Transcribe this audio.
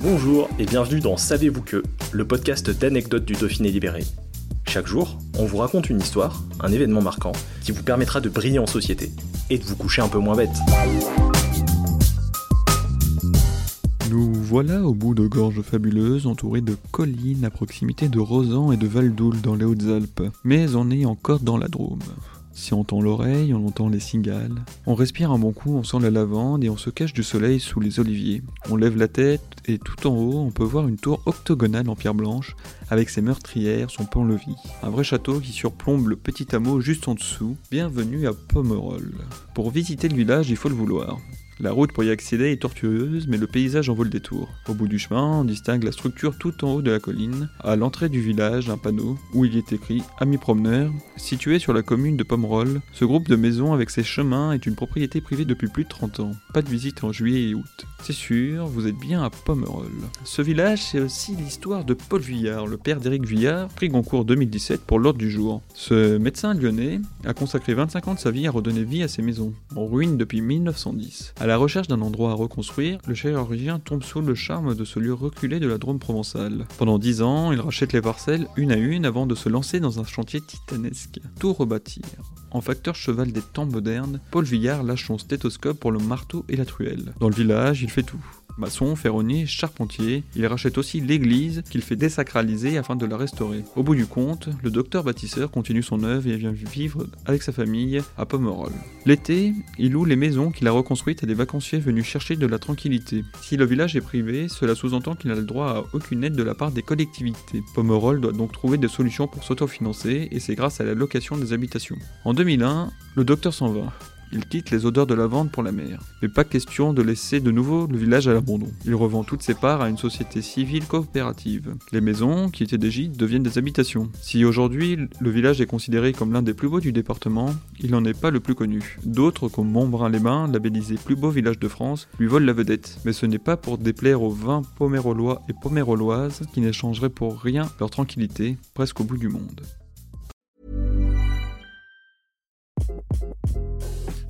Bonjour et bienvenue dans Savez-vous que, le podcast d'anecdotes du Dauphiné libéré. Chaque jour, on vous raconte une histoire, un événement marquant, qui vous permettra de briller en société et de vous coucher un peu moins bête. Nous voilà au bout de gorges fabuleuses, entourées de collines à proximité de Rosan et de Valdoule dans les Hautes-Alpes, mais on est encore dans la Drôme. Si on tend l'oreille, on entend les cigales. On respire un bon coup, on sent la lavande et on se cache du soleil sous les oliviers. On lève la tête et tout en haut, on peut voir une tour octogonale en pierre blanche avec ses meurtrières, son pont-levis. Un vrai château qui surplombe le petit hameau juste en dessous. Bienvenue à Pomerol. Pour visiter le village, il faut le vouloir. La route pour y accéder est tortueuse, mais le paysage en vaut le détour. Au bout du chemin, on distingue la structure tout en haut de la colline. À l'entrée du village, un panneau où il est écrit Amis promeneurs. Situé sur la commune de Pomerol, ce groupe de maisons avec ses chemins est une propriété privée depuis plus de 30 ans. Pas de visite en juillet et août. C'est sûr, vous êtes bien à Pomerol. Ce village, c'est aussi l'histoire de Paul Vuillard, le père d'Éric Vuillard, prix Goncourt 2017 pour l'ordre du jour. Ce médecin lyonnais a consacré 25 ans de sa vie à redonner vie à ces maisons, en ruine depuis 1910. À la recherche d'un endroit à reconstruire, le chirurgien tombe sous le charme de ce lieu reculé de la Drôme provençale. Pendant 10 ans, il rachète les parcelles une à une avant de se lancer dans un chantier titanesque. Tout rebâtir. En facteur cheval des temps modernes, Paul Villard lâche son stéthoscope pour le marteau et la truelle. Dans le village, il fait tout. Maçon, ferronnier, charpentier, il rachète aussi l'église qu'il fait désacraliser afin de la restaurer. Au bout du compte, le docteur bâtisseur continue son œuvre et vient vivre avec sa famille à Pomerol. L'été, il loue les maisons qu'il a reconstruites à des vacanciers venus chercher de la tranquillité. Si le village est privé, cela sous-entend qu'il n'a le droit à aucune aide de la part des collectivités. Pomerol doit donc trouver des solutions pour s'autofinancer et c'est grâce à la location des habitations. En 2001, le docteur s'en va. Il quitte les odeurs de lavande pour la mer. Mais pas question de laisser de nouveau le village à l'abandon. Il revend toutes ses parts à une société civile coopérative. Les maisons, qui étaient des gîtes, deviennent des habitations. Si aujourd'hui le village est considéré comme l'un des plus beaux du département, il n'en est pas le plus connu. D'autres, comme Montbrun-les-Bains, labellisé plus beau village de France, lui volent la vedette. Mais ce n'est pas pour déplaire aux vins pomérolois et poméroloises qui n'échangeraient pour rien leur tranquillité, presque au bout du monde.